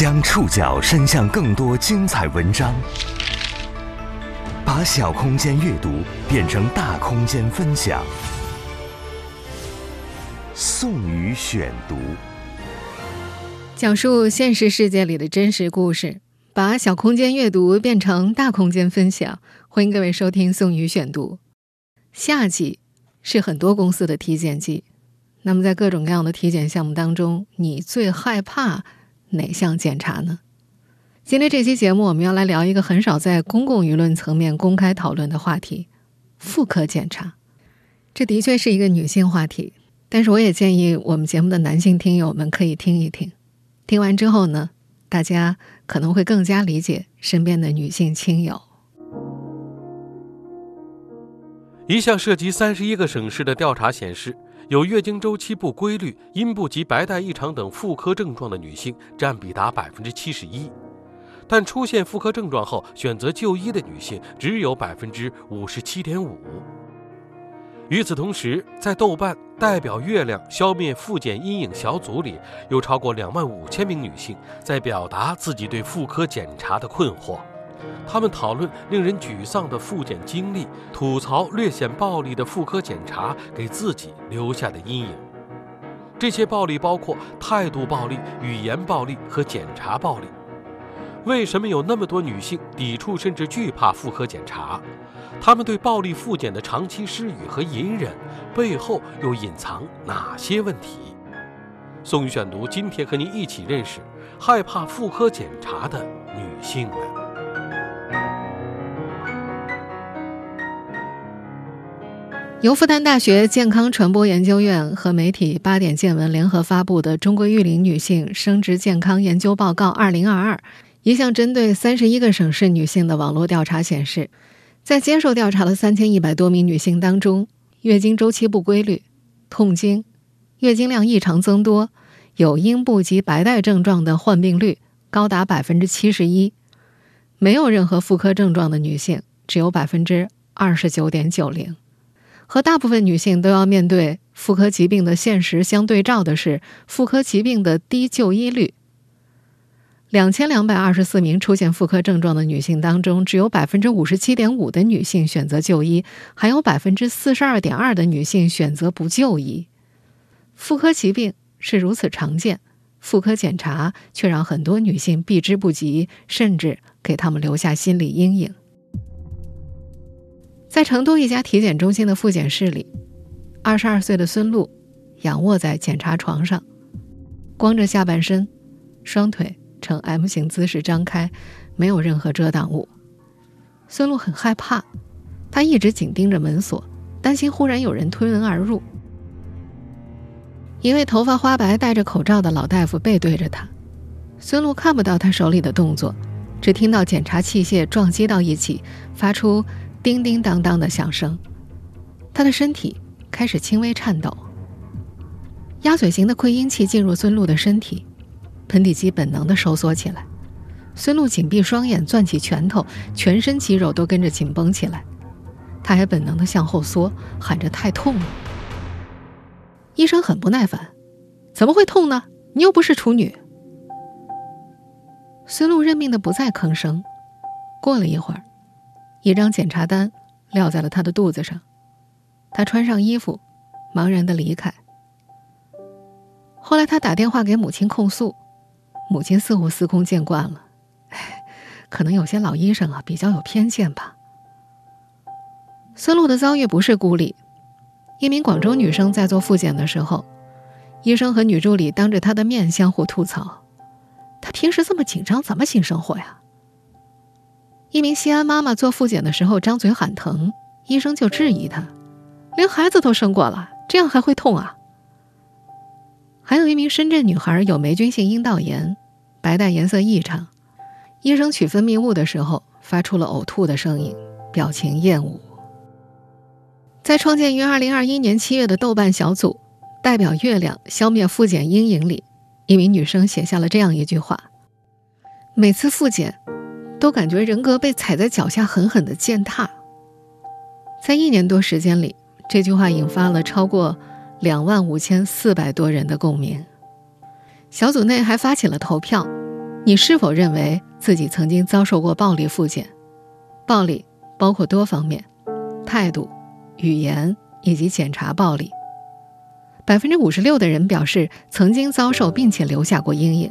将触角伸向更多精彩文章，把小空间阅读变成大空间分享。宋宇选读，讲述现实世界里的真实故事，把小空间阅读变成大空间分享。欢迎各位收听宋宇选读。夏季是很多公司的体检季，那么在各种各样的体检项目当中，你最害怕？哪项检查呢？今天这期节目，我们要来聊一个很少在公共舆论层面公开讨论的话题——妇科检查。这的确是一个女性话题，但是我也建议我们节目的男性听友们可以听一听。听完之后呢，大家可能会更加理解身边的女性亲友。一项涉及三十一个省市的调查显示。有月经周期不规律、阴部及白带异常等妇科症状的女性占比达百分之七十一，但出现妇科症状后选择就医的女性只有百分之五十七点五。与此同时，在豆瓣代表月亮消灭妇检阴影小组里，有超过两万五千名女性在表达自己对妇科检查的困惑。他们讨论令人沮丧的复检经历，吐槽略显暴力的妇科检查给自己留下的阴影。这些暴力包括态度暴力、语言暴力和检查暴力。为什么有那么多女性抵触甚至惧怕妇科检查？她们对暴力复检的长期施予和隐忍背后又隐藏哪些问题？宋宇选读今天和您一起认识害怕妇科检查的女性们。由复旦大学健康传播研究院和媒体八点见闻联合发布的《中国育龄女性生殖健康研究报告（二零二二）》，一项针对三十一个省市女性的网络调查显示，在接受调查的三千一百多名女性当中，月经周期不规律、痛经、月经量异常增多、有阴部及白带症状的患病率高达百分之七十一；没有任何妇科症状的女性只有百分之二十九点九零。和大部分女性都要面对妇科疾病的现实相对照的是，妇科疾病的低就医率。两千两百二十四名出现妇科症状的女性当中，只有百分之五十七点五的女性选择就医，还有百分之四十二点二的女性选择不就医。妇科疾病是如此常见，妇科检查却让很多女性避之不及，甚至给她们留下心理阴影。在成都一家体检中心的复检室里，二十二岁的孙露仰卧在检查床上，光着下半身，双腿呈 M 型姿势张开，没有任何遮挡物。孙露很害怕，她一直紧盯着门锁，担心忽然有人推门而入。一位头发花白、戴着口罩的老大夫背对着她，孙露看不到他手里的动作，只听到检查器械撞击到一起，发出。叮叮当当的响声，他的身体开始轻微颤抖。鸭嘴型的扩音器进入孙露的身体，盆底肌本能的收缩起来。孙露紧闭双眼，攥起拳头，全身肌肉都跟着紧绷起来。他还本能的向后缩，喊着太痛了。医生很不耐烦：“怎么会痛呢？你又不是处女。”孙露认命的不再吭声。过了一会儿。一张检查单撂在了他的肚子上，他穿上衣服，茫然的离开。后来他打电话给母亲控诉，母亲似乎司空见惯了，可能有些老医生啊比较有偏见吧。孙露的遭遇不是孤立，一名广州女生在做复检的时候，医生和女助理当着她的面相互吐槽：“她平时这么紧张，怎么性生活呀？”一名西安妈妈做复检的时候张嘴喊疼，医生就质疑她：“连孩子都生过了，这样还会痛啊？”还有一名深圳女孩有霉菌性阴道炎，白带颜色异常，医生取分泌物的时候发出了呕吐的声音，表情厌恶。在创建于2021年7月的豆瓣小组“代表月亮消灭复检阴影”里，一名女生写下了这样一句话：“每次复检。”都感觉人格被踩在脚下，狠狠的践踏。在一年多时间里，这句话引发了超过两万五千四百多人的共鸣。小组内还发起了投票，你是否认为自己曾经遭受过暴力复检？暴力包括多方面，态度、语言以及检查暴力。百分之五十六的人表示曾经遭受并且留下过阴影，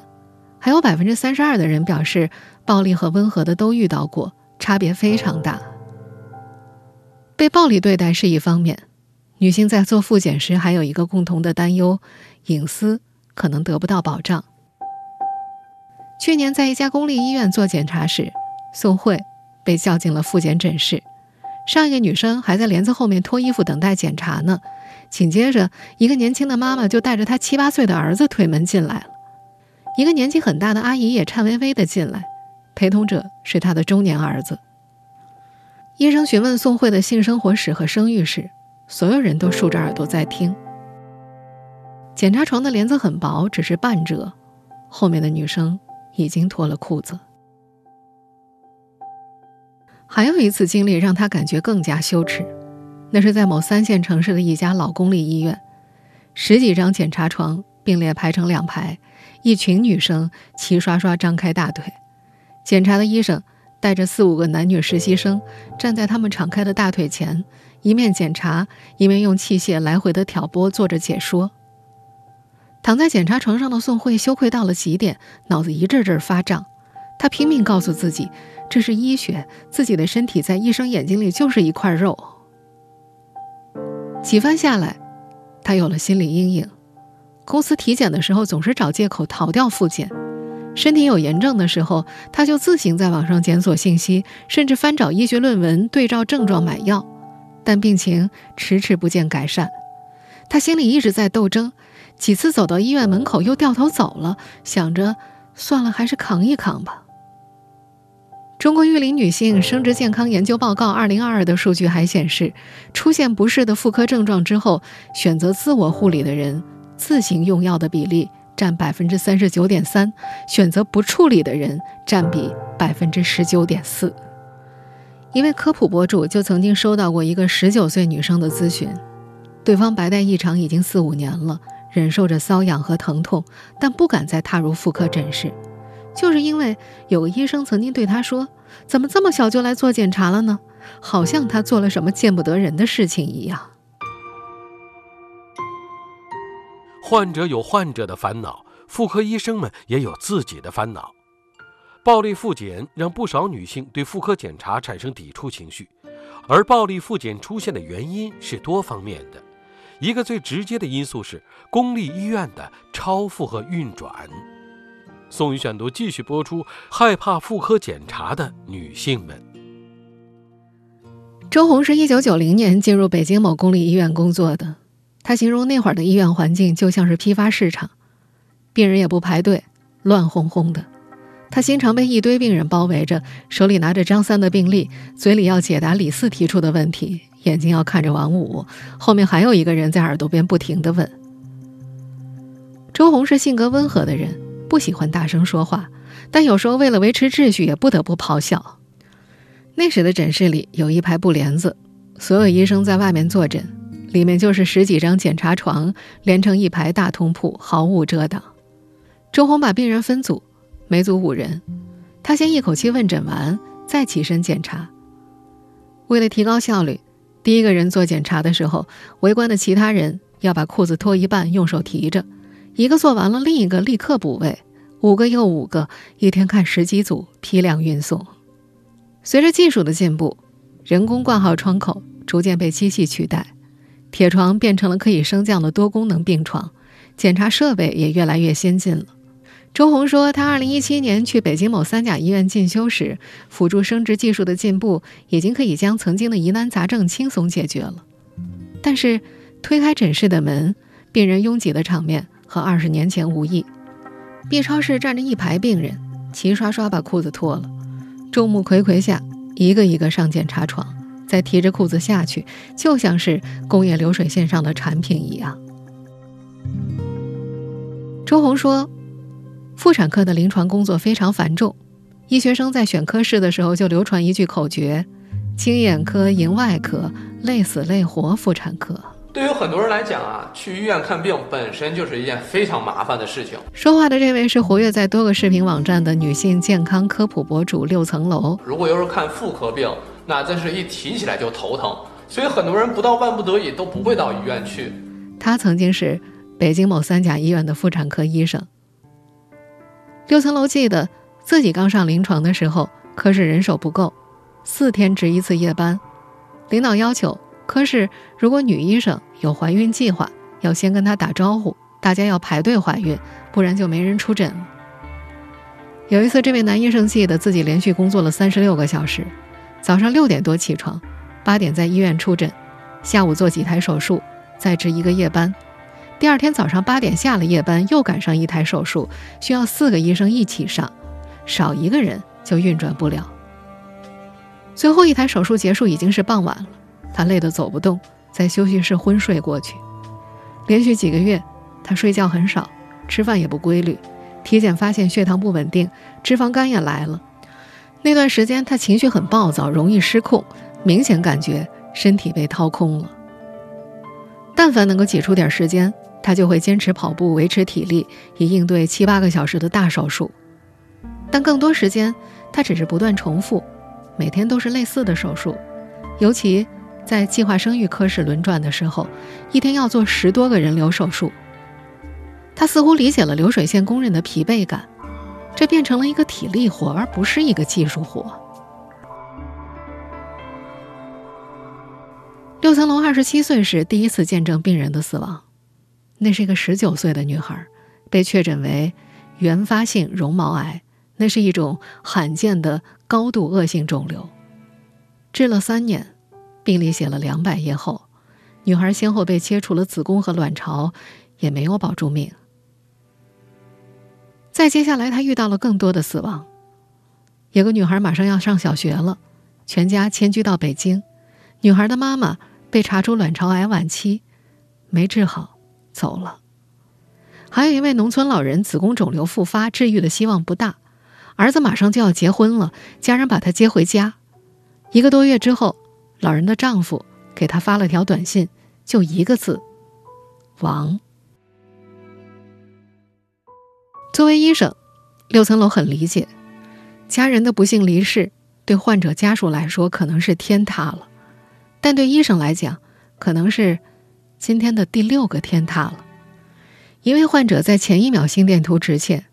还有百分之三十二的人表示暴力和温和的都遇到过，差别非常大。被暴力对待是一方面，女性在做复检时还有一个共同的担忧：隐私可能得不到保障。去年在一家公立医院做检查时，宋慧被叫进了复检诊室，上一个女生还在帘子后面脱衣服等待检查呢。紧接着，一个年轻的妈妈就带着她七八岁的儿子推门进来了。一个年纪很大的阿姨也颤巍巍地进来，陪同者是她的中年儿子。医生询问宋慧的性生活史和生育史，所有人都竖着耳朵在听。检查床的帘子很薄，只是半遮，后面的女生已经脱了裤子。还有一次经历让她感觉更加羞耻。那是在某三线城市的一家老公立医院，十几张检查床并列排成两排，一群女生齐刷刷张开大腿。检查的医生带着四五个男女实习生站在他们敞开的大腿前，一面检查，一面用器械来回的挑拨，做着解说。躺在检查床上的宋慧羞愧到了极点，脑子一阵阵发胀。她拼命告诉自己，这是医学，自己的身体在医生眼睛里就是一块肉。几番下来，他有了心理阴影。公司体检的时候总是找借口逃掉复检，身体有炎症的时候，他就自行在网上检索信息，甚至翻找医学论文对照症状买药，但病情迟迟不见改善。他心里一直在斗争，几次走到医院门口又掉头走了，想着算了，还是扛一扛吧。中国育龄女性生殖健康研究报告二零二二的数据还显示，出现不适的妇科症状之后，选择自我护理的人自行用药的比例占百分之三十九点三，选择不处理的人占比百分之十九点四。一位科普博主就曾经收到过一个十九岁女生的咨询，对方白带异常已经四五年了，忍受着瘙痒和疼痛，但不敢再踏入妇科诊室。就是因为有个医生曾经对他说：“怎么这么小就来做检查了呢？好像他做了什么见不得人的事情一样。”患者有患者的烦恼，妇科医生们也有自己的烦恼。暴力复检让不少女性对妇科检查产生抵触情绪，而暴力复检出现的原因是多方面的。一个最直接的因素是公立医院的超负荷运转。宋宇选读继续播出。害怕妇科检查的女性们。周红是一九九零年进入北京某公立医院工作的。他形容那会儿的医院环境就像是批发市场，病人也不排队，乱哄哄的。他经常被一堆病人包围着，手里拿着张三的病历，嘴里要解答李四提出的问题，眼睛要看着王五，后面还有一个人在耳朵边不停的问。周红是性格温和的人。不喜欢大声说话，但有时候为了维持秩序，也不得不咆哮。那时的诊室里有一排布帘子，所有医生在外面坐诊，里面就是十几张检查床，连成一排大通铺，毫无遮挡。周红把病人分组，每组五人，他先一口气问诊完，再起身检查。为了提高效率，第一个人做检查的时候，围观的其他人要把裤子脱一半，用手提着。一个做完了，另一个立刻补位，五个又五个，一天看十几组，批量运送。随着技术的进步，人工挂号窗口逐渐被机器取代，铁床变成了可以升降的多功能病床，检查设备也越来越先进了。周红说，他2017年去北京某三甲医院进修时，辅助生殖技术的进步已经可以将曾经的疑难杂症轻松解决了。但是，推开诊室的门，病人拥挤的场面。和二十年前无异。B 超室站着一排病人，齐刷刷把裤子脱了。众目睽睽下，一个一个上检查床，再提着裤子下去，就像是工业流水线上的产品一样。周红说：“妇产科的临床工作非常繁重，医学生在选科室的时候就流传一句口诀：‘青眼科、银外科，累死累活妇产科’。”对于很多人来讲啊，去医院看病本身就是一件非常麻烦的事情。说话的这位是活跃在多个视频网站的女性健康科普博主六层楼。如果要是看妇科病，那真是一提起来就头疼，所以很多人不到万不得已都不会到医院去。他曾经是北京某三甲医院的妇产科医生。六层楼记得自己刚上临床的时候，科室人手不够，四天值一次夜班，领导要求。科室如果女医生有怀孕计划，要先跟她打招呼，大家要排队怀孕，不然就没人出诊。有一次，这位男医生记得自己连续工作了三十六个小时，早上六点多起床，八点在医院出诊，下午做几台手术，再值一个夜班。第二天早上八点下了夜班，又赶上一台手术，需要四个医生一起上，少一个人就运转不了。最后一台手术结束已经是傍晚了。他累得走不动，在休息室昏睡过去。连续几个月，他睡觉很少，吃饭也不规律。体检发现血糖不稳定，脂肪肝也来了。那段时间，他情绪很暴躁，容易失控，明显感觉身体被掏空了。但凡能够挤出点时间，他就会坚持跑步，维持体力，以应对七八个小时的大手术。但更多时间，他只是不断重复，每天都是类似的手术，尤其。在计划生育科室轮转的时候，一天要做十多个人流手术。他似乎理解了流水线工人的疲惫感，这变成了一个体力活，而不是一个技术活。六层楼二十七岁时第一次见证病人的死亡，那是一个十九岁的女孩，被确诊为原发性绒毛癌，那是一种罕见的高度恶性肿瘤，治了三年。病历写了两百页后，女孩先后被切除了子宫和卵巢，也没有保住命。再接下来，她遇到了更多的死亡。有个女孩马上要上小学了，全家迁居到北京。女孩的妈妈被查出卵巢癌晚期，没治好，走了。还有一位农村老人，子宫肿瘤复发，治愈的希望不大。儿子马上就要结婚了，家人把他接回家。一个多月之后。老人的丈夫给她发了条短信，就一个字：“亡。”作为医生，六层楼很理解，家人的不幸离世对患者家属来说可能是天塌了，但对医生来讲，可能是今天的第六个天塌了。一位患者在前一秒心电图直线，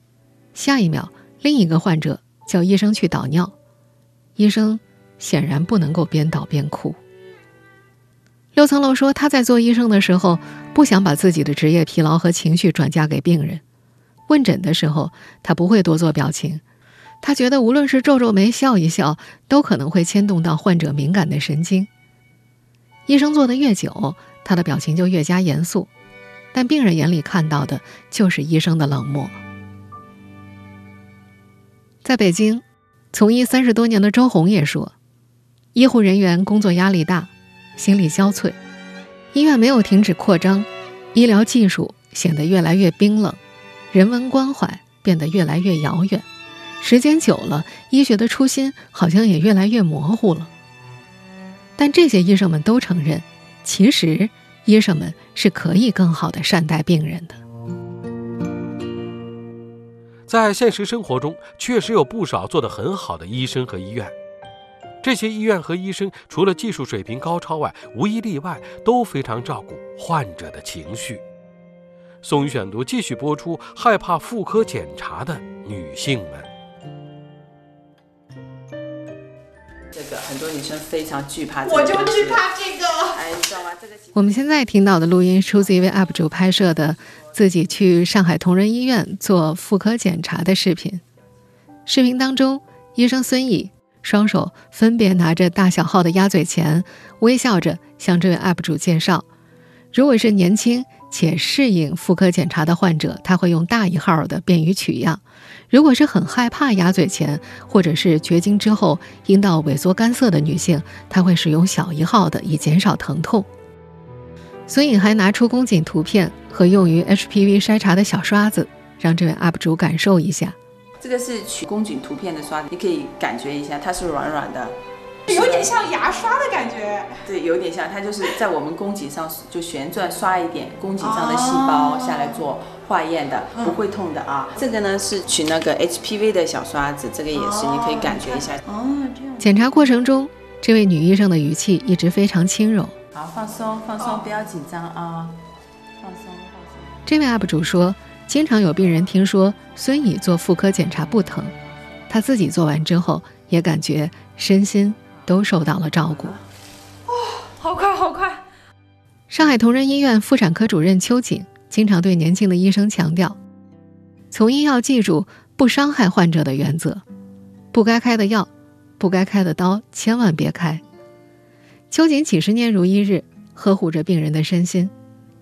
下一秒另一个患者叫医生去导尿，医生。显然不能够边导边哭。六层楼说，他在做医生的时候，不想把自己的职业疲劳和情绪转嫁给病人。问诊的时候，他不会多做表情，他觉得无论是皱皱眉、笑一笑，都可能会牵动到患者敏感的神经。医生做的越久，他的表情就越加严肃，但病人眼里看到的就是医生的冷漠。在北京，从医三十多年的周红也说。医护人员工作压力大，心力交瘁，医院没有停止扩张，医疗技术显得越来越冰冷，人文关怀变得越来越遥远。时间久了，医学的初心好像也越来越模糊了。但这些医生们都承认，其实医生们是可以更好的善待病人的。在现实生活中，确实有不少做得很好的医生和医院。这些医院和医生除了技术水平高超外，无一例外都非常照顾患者的情绪。宋宇选读继续播出：害怕妇科检查的女性们。这个很多女生非常惧怕，我就惧怕这个。哎，你知道吗？这个我们现在听到的录音出自一位 UP 主拍摄的自己去上海同仁医院做妇科检查的视频。视频当中，医生孙乙。双手分别拿着大小号的鸭嘴钳，微笑着向这位 UP 主介绍：如果是年轻且适应妇科检查的患者，他会用大一号的，便于取样；如果是很害怕鸭嘴钳或者是绝经之后阴道萎缩干涩的女性，他会使用小一号的，以减少疼痛。孙颖还拿出宫颈图片和用于 HPV 筛查的小刷子，让这位 UP 主感受一下。这个是取宫颈图片的刷子，你可以感觉一下，它是软软的，有点像牙刷的感觉。对，有点像，它就是在我们宫颈上就旋转刷一点宫颈上的细胞下来做化验的，不会痛的啊。这个呢是取那个 HPV 的小刷子，这个也是你可以感觉一下。哦，这样。检查过程中，这位女医生的语气一直非常轻柔。好，放松，放松，不要紧张啊，放松，放松。这位 UP 主说，经常有病人听说孙乙做妇科检查不疼，他自己做完之后也感觉身心都受到了照顾。好快，好快！上海同仁医院妇产科主任邱瑾经常对年轻的医生强调，从医要记住不伤害患者的原则，不该开的药，不该开的刀，千万别开。邱瑾几十年如一日，呵护着病人的身心，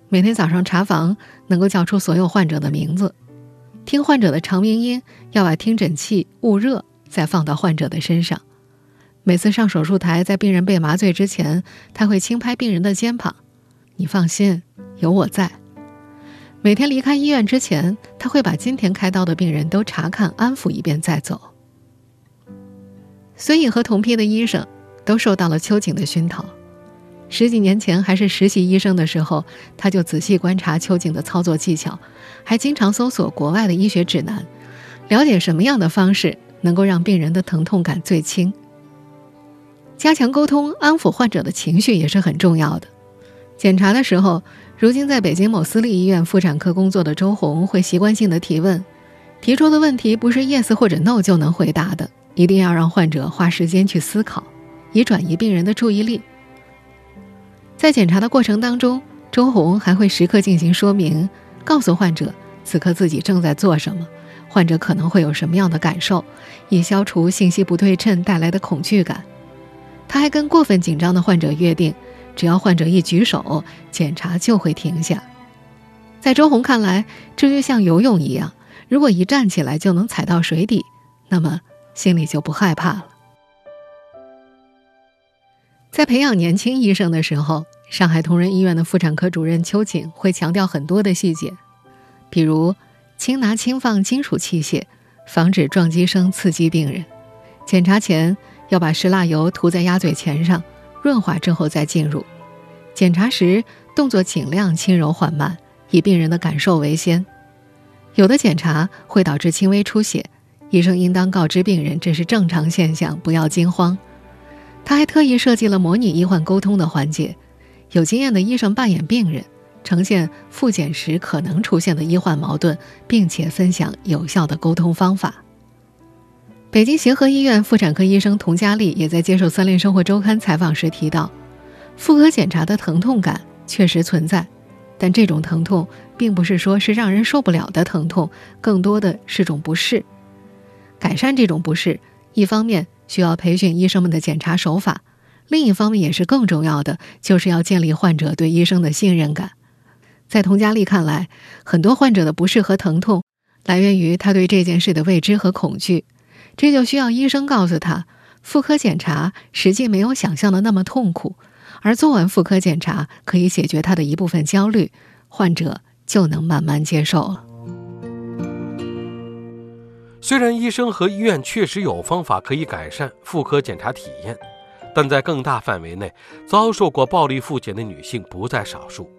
每天早上查房能够叫出所有患者的名字，听患者的长鸣音，要把听诊器捂热，再放到患者的身上。每次上手术台，在病人被麻醉之前，他会轻拍病人的肩膀：“你放心，有我在。”每天离开医院之前，他会把今天开刀的病人都查看、安抚一遍再走。孙颖和同批的医生都受到了秋瑾的熏陶。十几年前还是实习医生的时候，他就仔细观察秋瑾的操作技巧，还经常搜索国外的医学指南，了解什么样的方式能够让病人的疼痛感最轻。加强沟通，安抚患者的情绪也是很重要的。检查的时候，如今在北京某私立医院妇产科工作的周红会习惯性的提问，提出的问题不是 yes 或者 no 就能回答的，一定要让患者花时间去思考，以转移病人的注意力。在检查的过程当中，周红还会时刻进行说明，告诉患者此刻自己正在做什么，患者可能会有什么样的感受，以消除信息不对称带来的恐惧感。他还跟过分紧张的患者约定，只要患者一举手，检查就会停下。在周红看来，这就像游泳一样，如果一站起来就能踩到水底，那么心里就不害怕了。在培养年轻医生的时候，上海同仁医院的妇产科主任邱瑾会强调很多的细节，比如轻拿轻放金属器械，防止撞击声刺激病人。检查前。要把石蜡油涂在鸭嘴钳上，润滑之后再进入。检查时动作尽量轻柔缓慢，以病人的感受为先。有的检查会导致轻微出血，医生应当告知病人这是正常现象，不要惊慌。他还特意设计了模拟医患沟通的环节，有经验的医生扮演病人，呈现复检时可能出现的医患矛盾，并且分享有效的沟通方法。北京协和医院妇产科医生佟佳丽也在接受《三联生活周刊》采访时提到，妇科检查的疼痛感确实存在，但这种疼痛并不是说是让人受不了的疼痛，更多的是种不适。改善这种不适，一方面需要培训医生们的检查手法，另一方面也是更重要的，就是要建立患者对医生的信任感。在佟佳丽看来，很多患者的不适和疼痛来源于他对这件事的未知和恐惧。这就需要医生告诉他，妇科检查实际没有想象的那么痛苦，而做完妇科检查可以解决他的一部分焦虑，患者就能慢慢接受了。虽然医生和医院确实有方法可以改善妇科检查体验，但在更大范围内，遭受过暴力妇检的女性不在少数。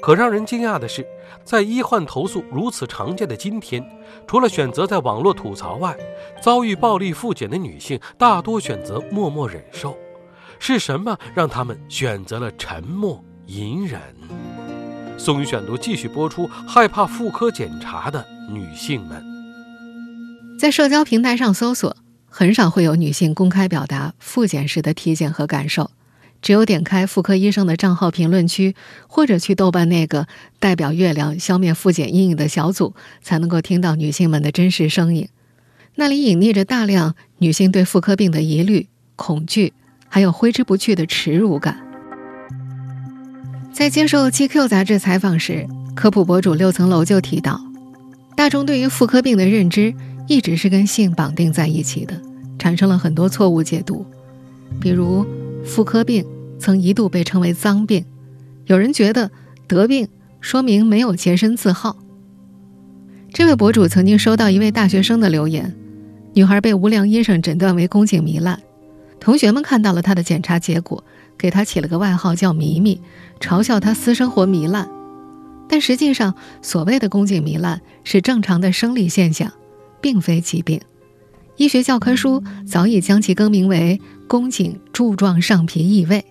可让人惊讶的是，在医患投诉如此常见的今天，除了选择在网络吐槽外，遭遇暴力复检的女性大多选择默默忍受。是什么让他们选择了沉默隐忍？宋宇选读继续播出：害怕妇科检查的女性们，在社交平台上搜索，很少会有女性公开表达复检时的体检和感受。只有点开妇科医生的账号评论区，或者去豆瓣那个代表月亮消灭妇检阴影的小组，才能够听到女性们的真实声音。那里隐匿着大量女性对妇科病的疑虑、恐惧，还有挥之不去的耻辱感。在接受《GQ》杂志采访时，科普博主六层楼就提到，大众对于妇科病的认知一直是跟性绑定在一起的，产生了很多错误解读，比如。妇科病曾一度被称为脏病，有人觉得得病说明没有洁身自好。这位博主曾经收到一位大学生的留言：女孩被无良医生诊断为宫颈糜烂，同学们看到了她的检查结果，给她起了个外号叫“迷迷”，嘲笑她私生活糜烂。但实际上，所谓的宫颈糜烂是正常的生理现象，并非疾病。医学教科书早已将其更名为宫颈柱状上皮异位。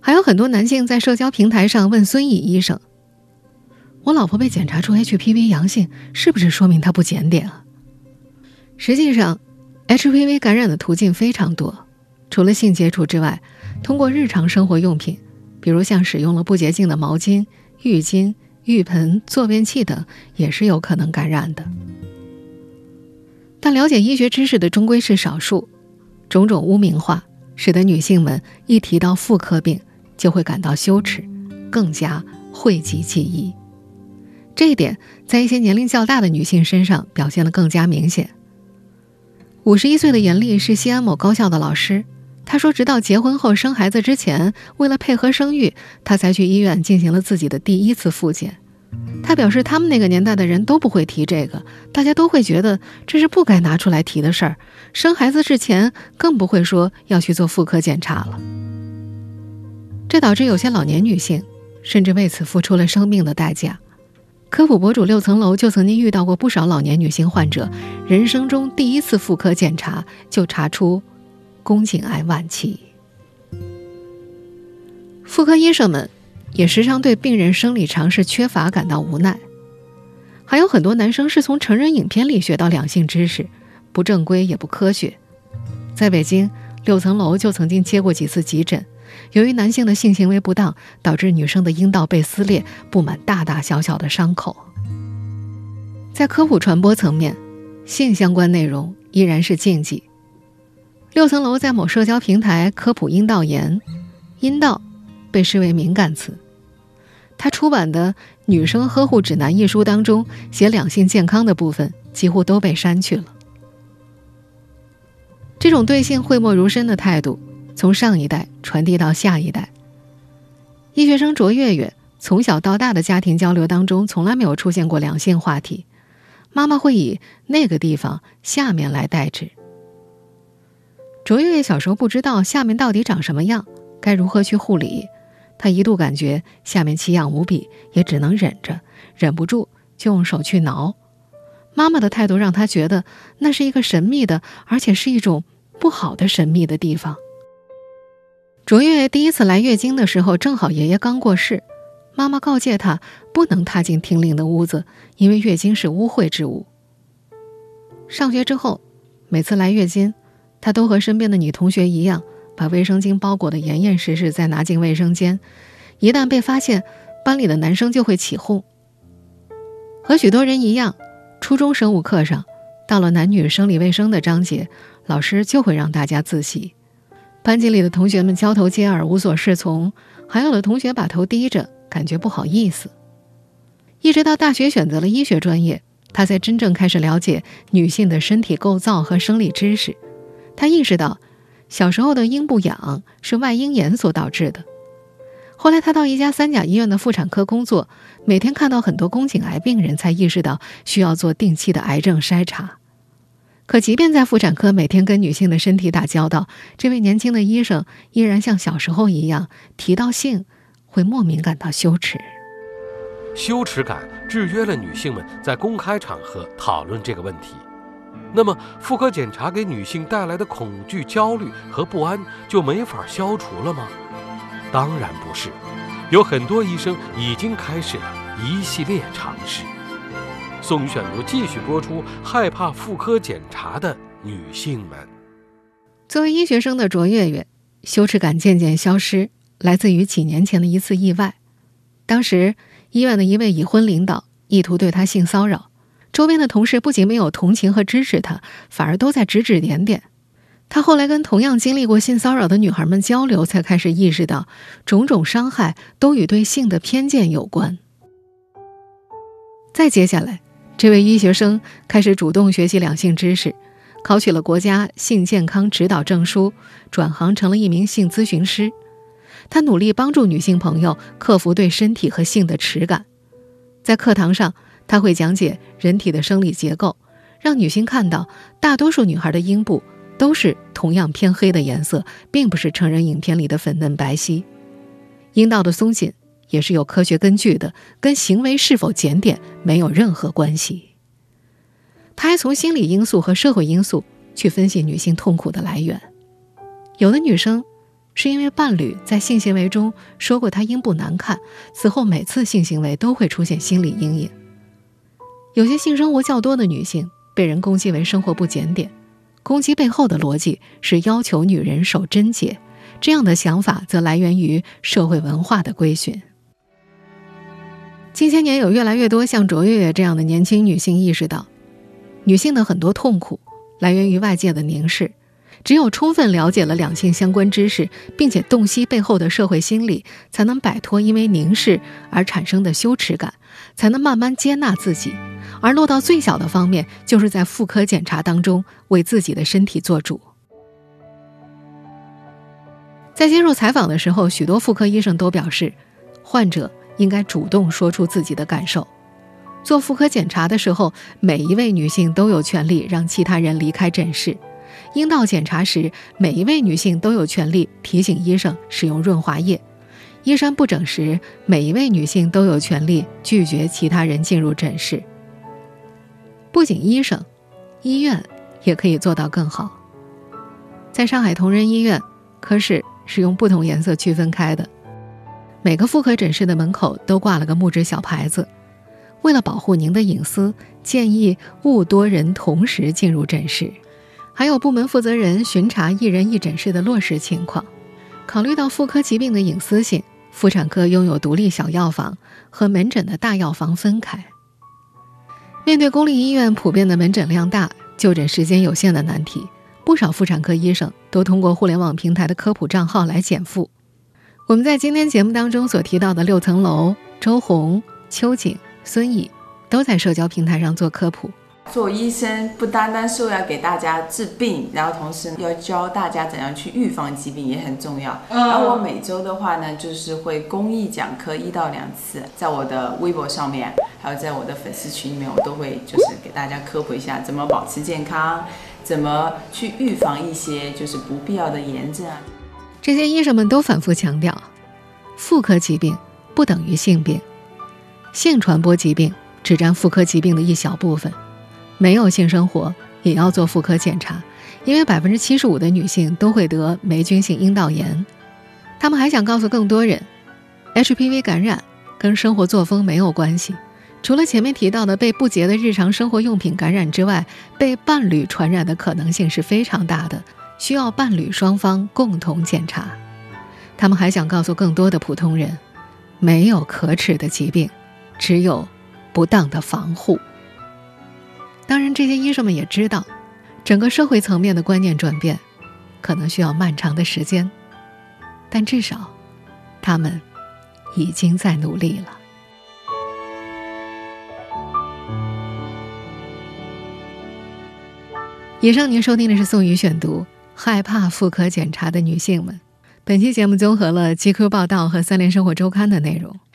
还有很多男性在社交平台上问孙乙医生：“我老婆被检查出 HPV 阳性，是不是说明她不检点啊？”实际上，HPV 感染的途径非常多，除了性接触之外，通过日常生活用品，比如像使用了不洁净的毛巾。浴巾、浴盆、坐便器等也是有可能感染的，但了解医学知识的终归是少数。种种污名化，使得女性们一提到妇科病就会感到羞耻，更加讳疾忌医。这一点在一些年龄较大的女性身上表现得更加明显。五十一岁的严丽是西安某高校的老师。她说：“直到结婚后生孩子之前，为了配合生育，她才去医院进行了自己的第一次复检。他表示，他们那个年代的人都不会提这个，大家都会觉得这是不该拿出来提的事儿。生孩子之前更不会说要去做妇科检查了。这导致有些老年女性甚至为此付出了生命的代价。科普博主六层楼就曾经遇到过不少老年女性患者，人生中第一次妇科检查就查出。”宫颈癌晚期，妇科医生们也时常对病人生理常识缺乏感到无奈。还有很多男生是从成人影片里学到两性知识，不正规也不科学。在北京，六层楼就曾经接过几次急诊，由于男性的性行为不当，导致女生的阴道被撕裂，布满大大小小的伤口。在科普传播层面，性相关内容依然是禁忌。六层楼在某社交平台科普阴道炎，阴道被视为敏感词。他出版的《女生呵护指南》一书当中写两性健康的部分几乎都被删去了。这种对性讳莫如深的态度从上一代传递到下一代。医学生卓月月从小到大的家庭交流当中从来没有出现过两性话题，妈妈会以那个地方下面来代指。卓越越小时候不知道下面到底长什么样，该如何去护理，他一度感觉下面奇痒无比，也只能忍着，忍不住就用手去挠。妈妈的态度让他觉得那是一个神秘的，而且是一种不好的神秘的地方。卓越第一次来月经的时候，正好爷爷刚过世，妈妈告诫他不能踏进听令的屋子，因为月经是污秽之物。上学之后，每次来月经。他都和身边的女同学一样，把卫生巾包裹得严严实实，再拿进卫生间。一旦被发现，班里的男生就会起哄。和许多人一样，初中生物课上，到了男女生理卫生的章节，老师就会让大家自习。班级里的同学们交头接耳，无所适从，还有的同学把头低着，感觉不好意思。一直到大学选择了医学专业，他才真正开始了解女性的身体构造和生理知识。他意识到，小时候的阴部痒是外阴炎所导致的。后来，他到一家三甲医院的妇产科工作，每天看到很多宫颈癌病人，才意识到需要做定期的癌症筛查。可即便在妇产科每天跟女性的身体打交道，这位年轻的医生依然像小时候一样，提到性会莫名感到羞耻。羞耻感制约了女性们在公开场合讨论这个问题。那么，妇科检查给女性带来的恐惧、焦虑和不安就没法消除了吗？当然不是，有很多医生已经开始了一系列尝试。宋选读继续播出：害怕妇科检查的女性们。作为医学生的卓月月，羞耻感渐渐消失，来自于几年前的一次意外。当时，医院的一位已婚领导意图对她性骚扰。周边的同事不仅没有同情和支持他，反而都在指指点点。他后来跟同样经历过性骚扰的女孩们交流，才开始意识到，种种伤害都与对性的偏见有关。再接下来，这位医学生开始主动学习两性知识，考取了国家性健康指导证书，转行成了一名性咨询师。他努力帮助女性朋友克服对身体和性的耻感，在课堂上。他会讲解人体的生理结构，让女性看到大多数女孩的阴部都是同样偏黑的颜色，并不是成人影片里的粉嫩白皙。阴道的松紧也是有科学根据的，跟行为是否检点没有任何关系。他还从心理因素和社会因素去分析女性痛苦的来源。有的女生是因为伴侣在性行为中说过她阴部难看，此后每次性行为都会出现心理阴影。有些性生活较多的女性被人攻击为生活不检点，攻击背后的逻辑是要求女人守贞洁，这样的想法则来源于社会文化的规训。近些年，有越来越多像卓越越这样的年轻女性意识到。女性的很多痛苦来源于外界的凝视，只有充分了解了两性相关知识，并且洞悉背后的社会心理，才能摆脱因为凝视而产生的羞耻感，才能慢慢接纳自己。而落到最小的方面，就是在妇科检查当中为自己的身体做主。在接受采访的时候，许多妇科医生都表示，患者应该主动说出自己的感受。做妇科检查的时候，每一位女性都有权利让其他人离开诊室。阴道检查时，每一位女性都有权利提醒医生使用润滑液。衣衫不整时，每一位女性都有权利拒绝其他人进入诊室。不仅医生，医院也可以做到更好。在上海同仁医院，科室是用不同颜色区分开的，每个妇科诊室的门口都挂了个木质小牌子。为了保护您的隐私，建议勿多人同时进入诊室。还有部门负责人巡查一人一诊室的落实情况。考虑到妇科疾病的隐私性，妇产科拥有独立小药房和门诊的大药房分开。面对公立医院普遍的门诊量大、就诊时间有限的难题，不少妇产科医生都通过互联网平台的科普账号来减负。我们在今天节目当中所提到的六层楼、周红、秋瑾。孙怡都在社交平台上做科普。做医生不单单是要给大家治病，然后同时要教大家怎样去预防疾病也很重要。然后我每周的话呢，就是会公益讲课一到两次，在我的微博上面，还有在我的粉丝群里面，我都会就是给大家科普一下怎么保持健康，怎么去预防一些就是不必要的炎症啊。这些医生们都反复强调，妇科疾病不等于性病。性传播疾病只占妇科疾病的一小部分，没有性生活也要做妇科检查，因为百分之七十五的女性都会得霉菌性阴道炎。他们还想告诉更多人，HPV 感染跟生活作风没有关系，除了前面提到的被不洁的日常生活用品感染之外，被伴侣传染的可能性是非常大的，需要伴侣双方共同检查。他们还想告诉更多的普通人，没有可耻的疾病。只有不当的防护。当然，这些医生们也知道，整个社会层面的观念转变可能需要漫长的时间，但至少他们已经在努力了。以上您收听的是宋宇选读《害怕妇科检查的女性们》。本期节目综合了《GQ 报道》和《三联生活周刊》的内容。